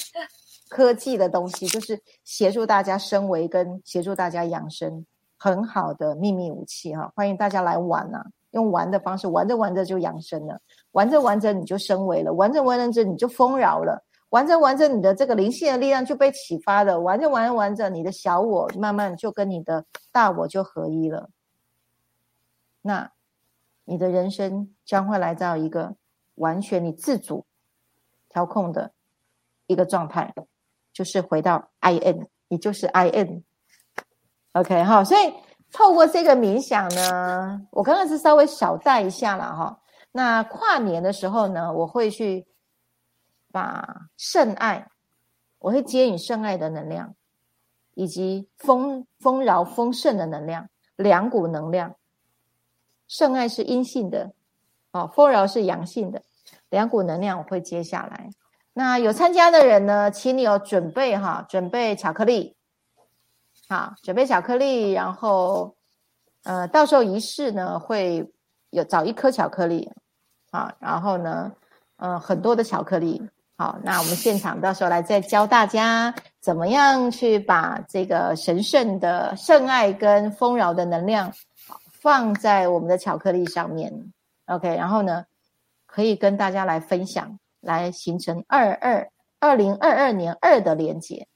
S2: 科技的东西，就是协助大家升维跟协助大家养生，很好的秘密武器哈！欢迎大家来玩呐，用玩的方式，玩着玩着就养生了，玩着玩着你就升维了，玩着玩着你就丰饶了，玩着玩着你的这个灵性的力量就被启发了，玩着玩着玩着你的小我慢慢就跟你的大我就合一了，那。你的人生将会来到一个完全你自主调控的一个状态，就是回到 I N，你就是 I N，OK 哈。所以透过这个冥想呢，我刚刚是稍微小带一下了哈。那跨年的时候呢，我会去把圣爱，我会接引圣爱的能量，以及丰丰饶丰盛的能量，两股能量。圣爱是阴性的，哦，丰饶是阳性的，两股能量我会接下来。那有参加的人呢，请你有准备哈，准备巧克力，好，准备巧克力，然后呃，到时候仪式呢会有找一颗巧克力，啊，然后呢，呃，很多的巧克力，好，那我们现场到时候来再教大家怎么样去把这个神圣的圣爱跟丰饶的能量。放在我们的巧克力上面，OK，然后呢，可以跟大家来分享，来形成二二二零二二年二的连接。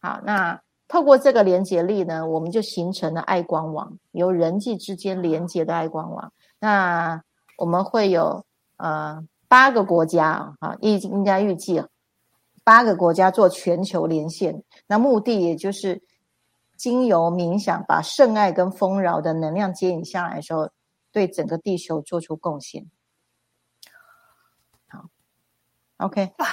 S2: 好，那透过这个连接力呢，我们就形成了爱光网，由人际之间连接的爱光网。那我们会有呃八个国家啊，应应该预计八个国家做全球连线。那目的也就是经由冥想，把圣爱跟丰饶的能量接引下来的时候，对整个地球做出贡献。好，OK，
S1: 哇，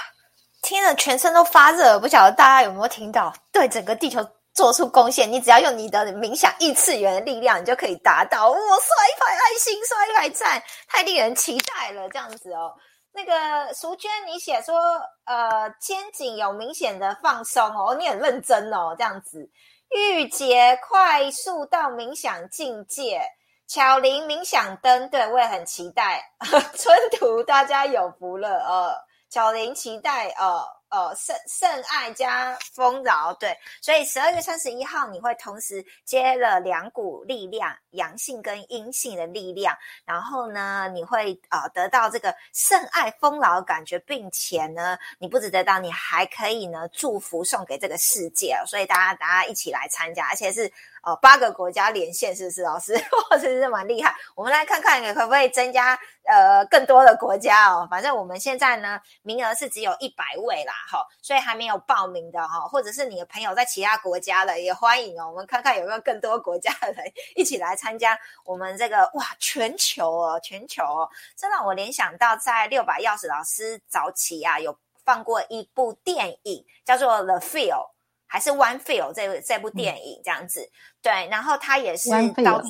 S1: 听了全身都发热，不晓得大家有没有听到？对整个地球。做出贡献，你只要用你的冥想异次元的力量，你就可以达到。哇，刷一排爱心，刷一排赞，太令人期待了。这样子哦，那个淑娟，你写说，呃，肩颈有明显的放松哦，你很认真哦，这样子。玉洁快速到冥想境界，巧玲冥想灯，对我也很期待。春图，大家有福了哦。巧玲期待呃呃，圣圣爱加丰饶，对，所以十二月三十一号你会同时接了两股力量，阳性跟阴性的力量，然后呢，你会啊得到这个圣爱丰饶感觉，并且呢，你不止得到，你还可以呢祝福送给这个世界，所以大家大家一起来参加，而且是。哦，八个国家连线是不是老师？哇，真是蛮厉害。我们来看看可不可以增加呃更多的国家哦。反正我们现在呢，名额是只有一百位啦，哈，所以还没有报名的哈，或者是你的朋友在其他国家的，也欢迎哦。我们看看有没有更多国家的人一起来参加我们这个哇全球哦，全球哦，这让我联想到在六百钥匙老师早期啊，有放过一部电影叫做《The Feel》。还是 One Feel 这这部电影这样子，对，然后他也是到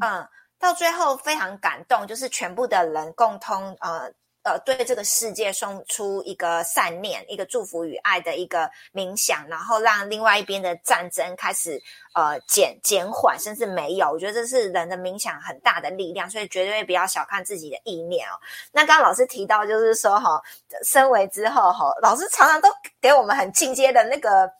S1: 嗯到最后非常感动，就是全部的人共通呃呃对这个世界送出一个善念、一个祝福与爱的一个冥想，然后让另外一边的战争开始呃减减缓，甚至没有。我觉得这是人的冥想很大的力量，所以绝对不要小看自己的意念哦。那刚刚老师提到，就是说哈，升为之后哈，老师常常都给我们很进阶的那个。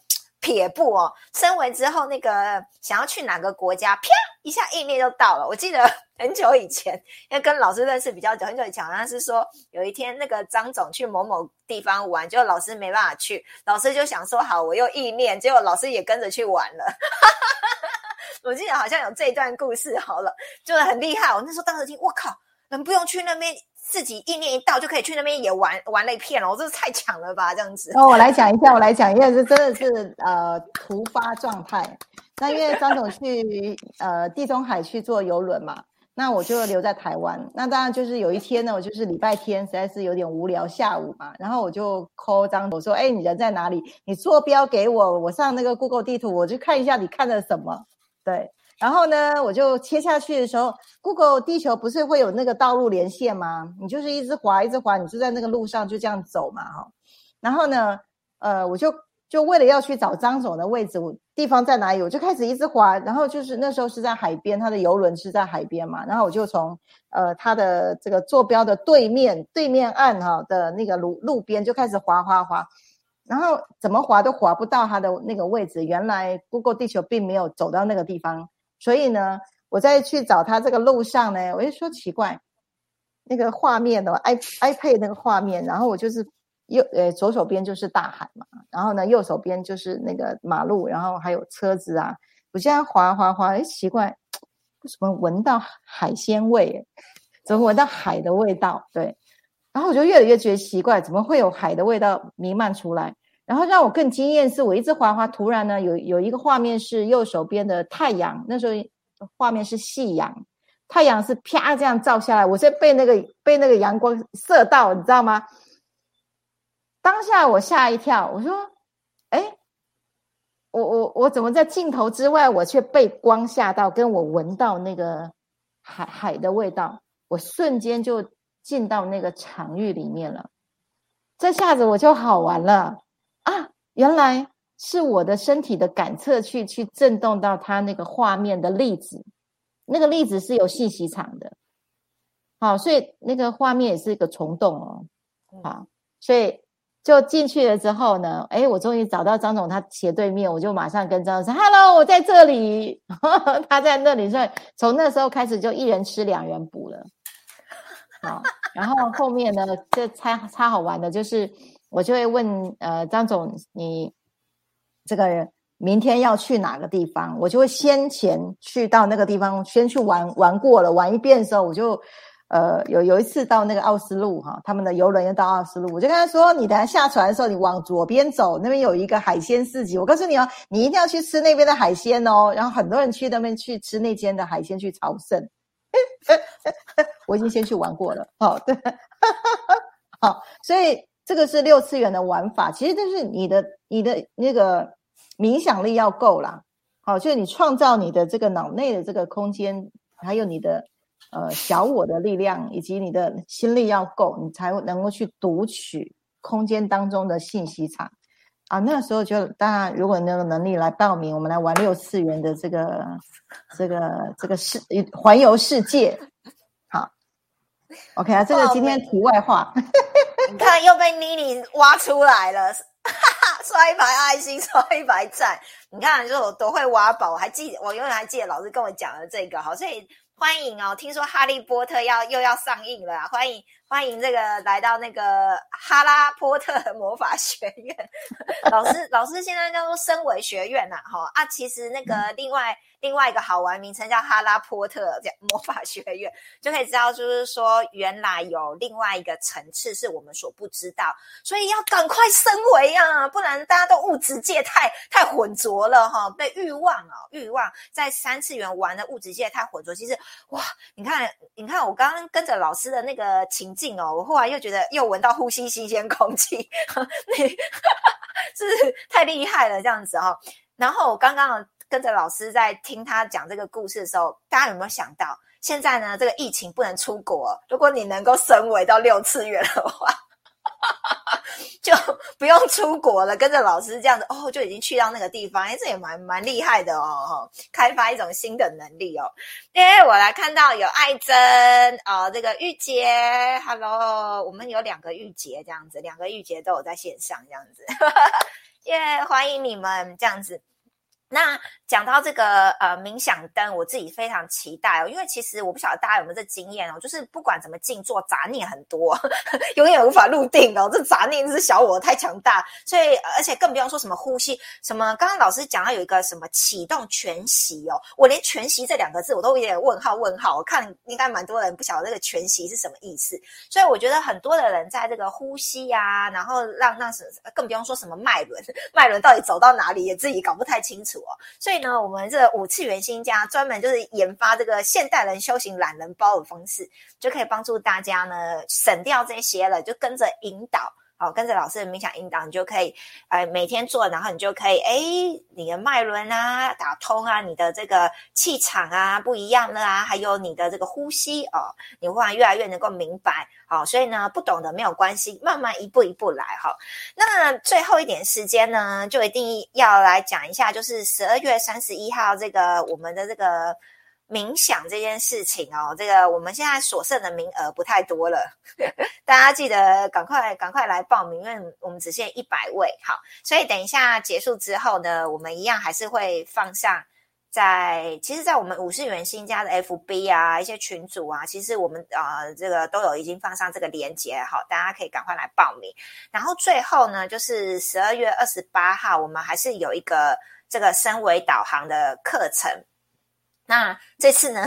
S1: 撇步哦，升完之后那个想要去哪个国家，啪一下意念就到了。我记得 很久以前，因为跟老师认识比较久，很久以前好像是说有一天那个张总去某某地方玩，就老师没办法去，老师就想说好，我又意念，结果老师也跟着去玩了。我记得好像有这段故事，好了，就是很厉害。我那时候当时听，我靠，人不用去那边。自己意念一到就可以去那边也玩玩了一片了，我这是太强了吧？这样子。
S2: 哦，我来讲一下，我来讲，因为这真的是呃突发状态。那因为张总去呃地中海去坐游轮嘛，那我就留在台湾。那当然就是有一天呢，我就是礼拜天，实在是有点无聊，下午嘛，然后我就 call 张总说：“哎，你人在哪里？你坐标给我，我上那个 Google 地图，我去看一下你看的什么。”对。然后呢，我就切下去的时候，Google 地球不是会有那个道路连线吗？你就是一直滑，一直滑，你就在那个路上就这样走嘛，哈。然后呢，呃，我就就为了要去找张总的位置，我地方在哪里，我就开始一直滑。然后就是那时候是在海边，他的游轮是在海边嘛。然后我就从呃他的这个坐标的对面对面岸哈的那个路路边就开始滑滑滑，然后怎么滑都滑不到他的那个位置。原来 Google 地球并没有走到那个地方。所以呢，我在去找他这个路上呢，我就说奇怪，那个画面的 i iPad 那个画面，然后我就是右呃左手边就是大海嘛，然后呢右手边就是那个马路，然后还有车子啊，我现在滑滑滑，哎奇怪，为什么闻到海鲜味？怎么闻到海的味道？对，然后我就越来越觉得奇怪，怎么会有海的味道弥漫出来？然后让我更惊艳是，我一直滑滑，突然呢，有有一个画面是右手边的太阳，那时候画面是夕阳，太阳是啪这样照下来，我是被那个被那个阳光射到，你知道吗？当下我吓一跳，我说：“哎，我我我怎么在镜头之外，我却被光吓到，跟我闻到那个海海的味道，我瞬间就进到那个场域里面了，这下子我就好玩了。”啊，原来是我的身体的感测去去震动到它那个画面的粒子，那个粒子是有信息场的，好，所以那个画面也是一个虫洞哦，好，所以就进去了之后呢，哎，我终于找到张总，他斜对面，我就马上跟张总说：“Hello，我在这里。”他在那里，所以从那时候开始就一人吃两人补了，好，然后后面呢，这超超好玩的就是。我就会问，呃，张总，你这个明天要去哪个地方，我就会先前去到那个地方，先去玩玩过了，玩一遍的时候，我就呃有有一次到那个奥斯陆哈，他们的游轮要到奥斯陆，我就跟他说，你等下下船的时候，你往左边走，那边有一个海鲜市集，我告诉你哦，你一定要去吃那边的海鲜哦。然后很多人去那边去吃那间的海鲜去朝圣，我已经先去玩过了，哦，对，好，所以。这个是六次元的玩法，其实就是你的你的那个冥想力要够啦，好，就是你创造你的这个脑内的这个空间，还有你的呃小我的力量，以及你的心力要够，你才能够去读取空间当中的信息场啊。那个时候就当然，如果你有能力来报名，我们来玩六次元的这个这个这个世环游世界，好，OK 啊，这个今天题外话。
S1: 看，又被妮妮挖出来了，哈哈刷一排爱心，刷一排赞。你看，就我多会挖宝，我还记，我永远还记得老师跟我讲的这个，好，所以欢迎哦。听说哈利波特要又要上映了，欢迎欢迎这个来到那个哈拉波特 魔法学院。老师，老师现在叫做升维学院呐，哈啊，其实那个另外。另外一个好玩名称叫哈拉波特魔法学院，就可以知道，就是说原来有另外一个层次是我们所不知道，所以要赶快升维啊，不然大家都物质界太太混浊了哈，被欲望啊欲望在三次元玩的物质界太混浊。其实哇，你看你看我刚刚跟着老师的那个情哦，我后来又觉得又闻到呼吸新鲜空气，是太厉害了这样子哈。然后我刚刚。跟着老师在听他讲这个故事的时候，大家有没有想到，现在呢这个疫情不能出国，如果你能够升维到六次元的话，就不用出国了，跟着老师这样子哦，就已经去到那个地方，哎，这也蛮蛮厉害的哦，开发一种新的能力哦。哎，我来看到有爱珍啊，这个玉洁，Hello，我们有两个玉洁这样子，两个玉洁都有在线上这样子，耶，欢迎你们这样子。那讲到这个呃冥想灯，我自己非常期待哦，因为其实我不晓得大家有没有这经验哦，就是不管怎么静坐，杂念很多，永远无法入定哦。这杂念是小我太强大，所以而且更不用说什么呼吸，什么刚刚老师讲到有一个什么启动全息哦，我连全息这两个字我都有点问号问号。我看应该蛮多人不晓得这个全息是什么意思，所以我觉得很多的人在这个呼吸呀，然后让让什更不用说什么脉轮，脉轮到底走到哪里也自己搞不太清楚哦。所以那，我们这五次元新家专门就是研发这个现代人修行懒人包的方式，就可以帮助大家呢省掉这些了，就跟着引导。好，跟着老师的冥想引导，你就可以，呃，每天做，然后你就可以，哎，你的脉轮啊打通啊，你的这个气场啊不一样了啊，还有你的这个呼吸哦，你会越来越能够明白。好，所以呢，不懂的没有关系，慢慢一步一步来哈。那最后一点时间呢，就一定要来讲一下，就是十二月三十一号这个我们的这个。冥想这件事情哦，这个我们现在所剩的名额不太多了，大家记得赶快赶快来报名，因为我们只限一百位。好，所以等一下结束之后呢，我们一样还是会放上在，其实，在我们五十元新家的 FB 啊，一些群组啊，其实我们啊这个都有已经放上这个链接，好，大家可以赶快来报名。然后最后呢，就是十二月二十八号，我们还是有一个这个升维导航的课程。那这次呢，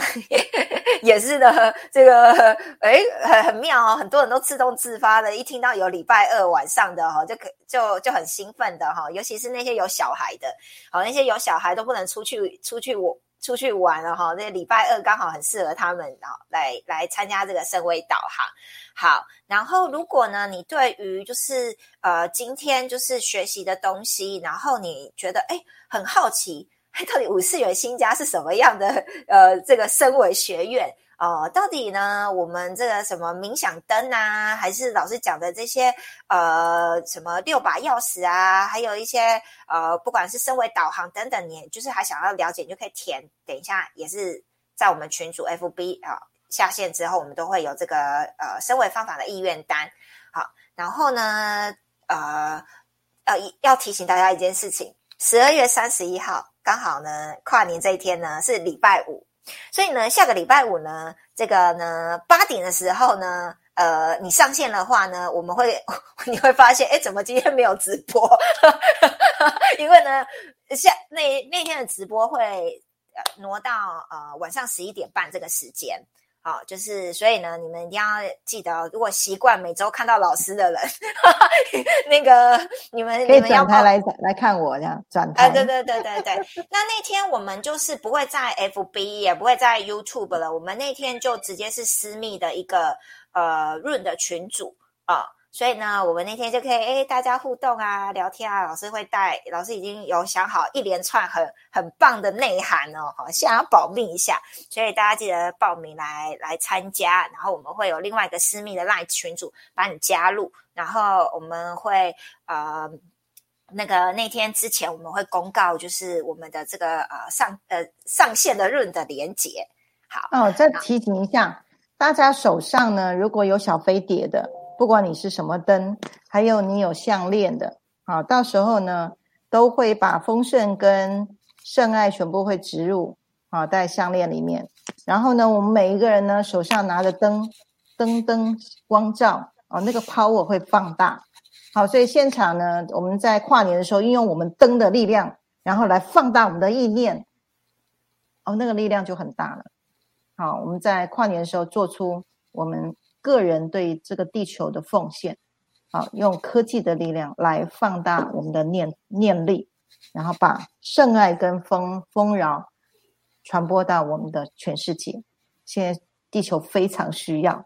S1: 也是的，这个哎，很很妙哦，很多人都自动自发的，一听到有礼拜二晚上的哈，就可就就很兴奋的哈，尤其是那些有小孩的，好那些有小孩都不能出去出去我出去玩了哈，那礼拜二刚好很适合他们啊，来来参加这个声威导航。好，然后如果呢，你对于就是呃今天就是学习的东西，然后你觉得哎很好奇。到底五四元新家是什么样的？呃，这个升维学院哦，到底呢？我们这个什么冥想灯啊，还是老师讲的这些呃什么六把钥匙啊，还有一些呃，不管是升维导航等等，你就是还想要了解，你就可以填。等一下也是在我们群组 FB 啊下线之后，我们都会有这个呃升维方法的意愿单。好，然后呢，呃呃，要提醒大家一件事情：十二月三十一号。刚好呢，跨年这一天呢是礼拜五，所以呢，下个礼拜五呢，这个呢八点的时候呢，呃，你上线的话呢，我们会 你会发现，哎，怎么今天没有直播？因为呢，下那那天的直播会挪到呃晚上十一点半这个时间。好，就是所以呢，你们一定要记得，如果习惯每周看到老师的人，那个你们
S2: 可以转台来来看我这样转台。
S1: 对对对对对。那那天我们就是不会在 FB，也不会在 YouTube 了，我们那天就直接是私密的一个呃润的群组啊。所以呢，我们那天就可以哎大家互动啊，聊天啊。老师会带，老师已经有想好一连串很很棒的内涵哦，好，想要保密一下。所以大家记得报名来来参加，然后我们会有另外一个私密的 LINE 群组把你加入，然后我们会呃那个那天之前我们会公告，就是我们的这个呃上呃上线的润的连接。好
S2: 哦，再提醒一下大家手上呢，如果有小飞碟的。不管你是什么灯，还有你有项链的，好，到时候呢，都会把丰盛跟圣爱全部会植入，好，在项链里面。然后呢，我们每一个人呢，手上拿着灯，灯灯光照，哦，那个 power 会放大。好，所以现场呢，我们在跨年的时候，运用我们灯的力量，然后来放大我们的意念，哦，那个力量就很大了。好，我们在跨年的时候做出我们。个人对这个地球的奉献，啊，用科技的力量来放大我们的念念力，然后把圣爱跟丰丰饶传播到我们的全世界。现在地球非常需要，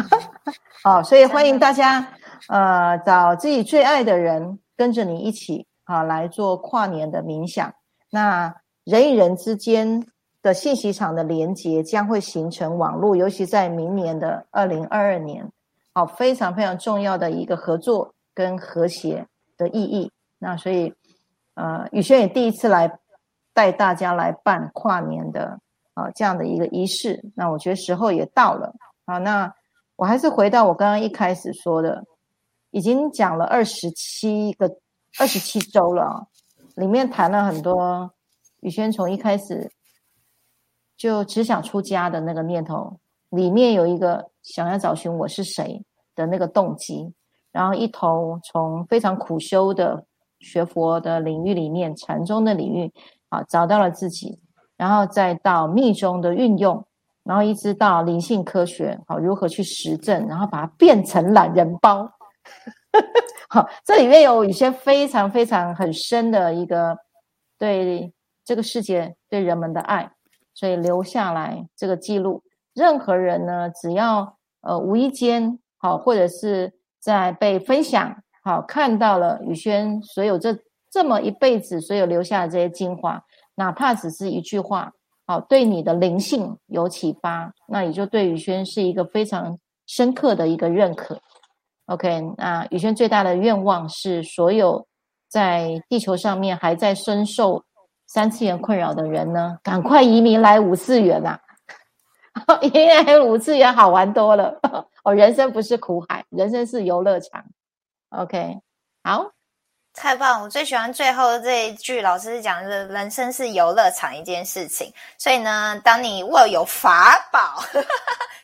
S2: 好，所以欢迎大家，呃，找自己最爱的人跟着你一起啊来做跨年的冥想。那人与人之间。的信息场的连接将会形成网络，尤其在明年的二零二二年，好，非常非常重要的一个合作跟和谐的意义。那所以，呃，宇轩也第一次来带大家来办跨年的啊这样的一个仪式。那我觉得时候也到了啊。那我还是回到我刚刚一开始说的，已经讲了二十七个二十七周了，里面谈了很多。宇轩从一开始。就只想出家的那个念头，里面有一个想要找寻我是谁的那个动机，然后一头从非常苦修的学佛的领域里面，禅宗的领域啊，找到了自己，然后再到密宗的运用，然后一直到灵性科学，好如何去实证，然后把它变成懒人包。好，这里面有一些非常非常很深的一个对这个世界对人们的爱。所以留下来这个记录，任何人呢，只要呃无意间好，或者是在被分享好看到了宇轩所有这这么一辈子所有留下的这些精华，哪怕只是一句话好，对你的灵性有启发，那也就对宇轩是一个非常深刻的一个认可。OK，那宇轩最大的愿望是，所有在地球上面还在深受。三次元困扰的人呢，赶快移民来五次元呐！移民来五次元好玩多了哦，人生不是苦海，人生是游乐场。OK，好，
S1: 太棒！我最喜欢最后这一句，老师讲的“人生是游乐场”一件事情。所以呢，当你握有法宝。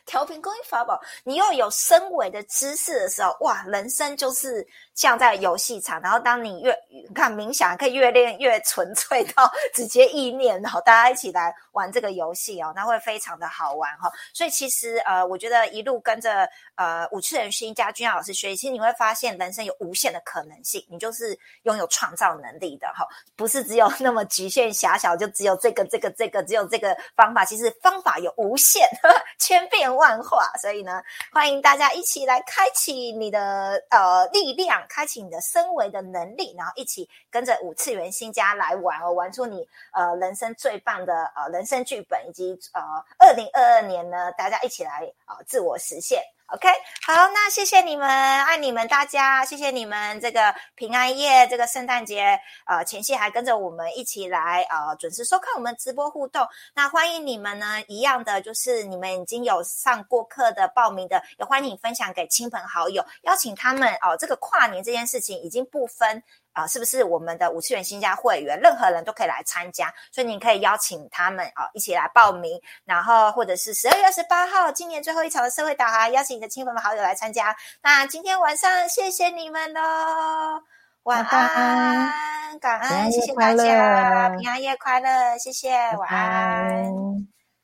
S1: 调频公益法宝，你又有深维的知识的时候，哇，人生就是像在游戏场。然后，当你越看冥想，可以越练越纯粹到 直接意念，然后大家一起来玩这个游戏哦，那会非常的好玩哈。所以，其实呃，我觉得一路跟着呃五次元星加君老师学习，你会发现人生有无限的可能性，你就是拥有创造能力的哈，不是只有那么局限狭小，就只有这个这个这个，只有这个方法。其实方法有无限，千变。万化，所以呢，欢迎大家一起来开启你的呃力量，开启你的升维的能力，然后一起跟着五次元新家来玩哦，玩出你呃人生最棒的呃人生剧本，以及呃二零二二年呢，大家一起来啊自我实现。OK，好，那谢谢你们，爱你们大家，谢谢你们这个平安夜，这个圣诞节，呃，前夕还跟着我们一起来，呃，准时收看我们直播互动。那欢迎你们呢，一样的就是你们已经有上过课的报名的，也欢迎分享给亲朋好友，邀请他们哦。这个跨年这件事情已经不分。啊，是不是我们的五次元新家会员，任何人都可以来参加，所以您可以邀请他们啊一起来报名，然后或者是十二月二十八号今年最后一场的社会导航，邀请你的亲朋好友来参加。那今天晚上谢谢你们喽，晚安，感恩，谢谢大家，平安夜快乐，谢谢，晚安。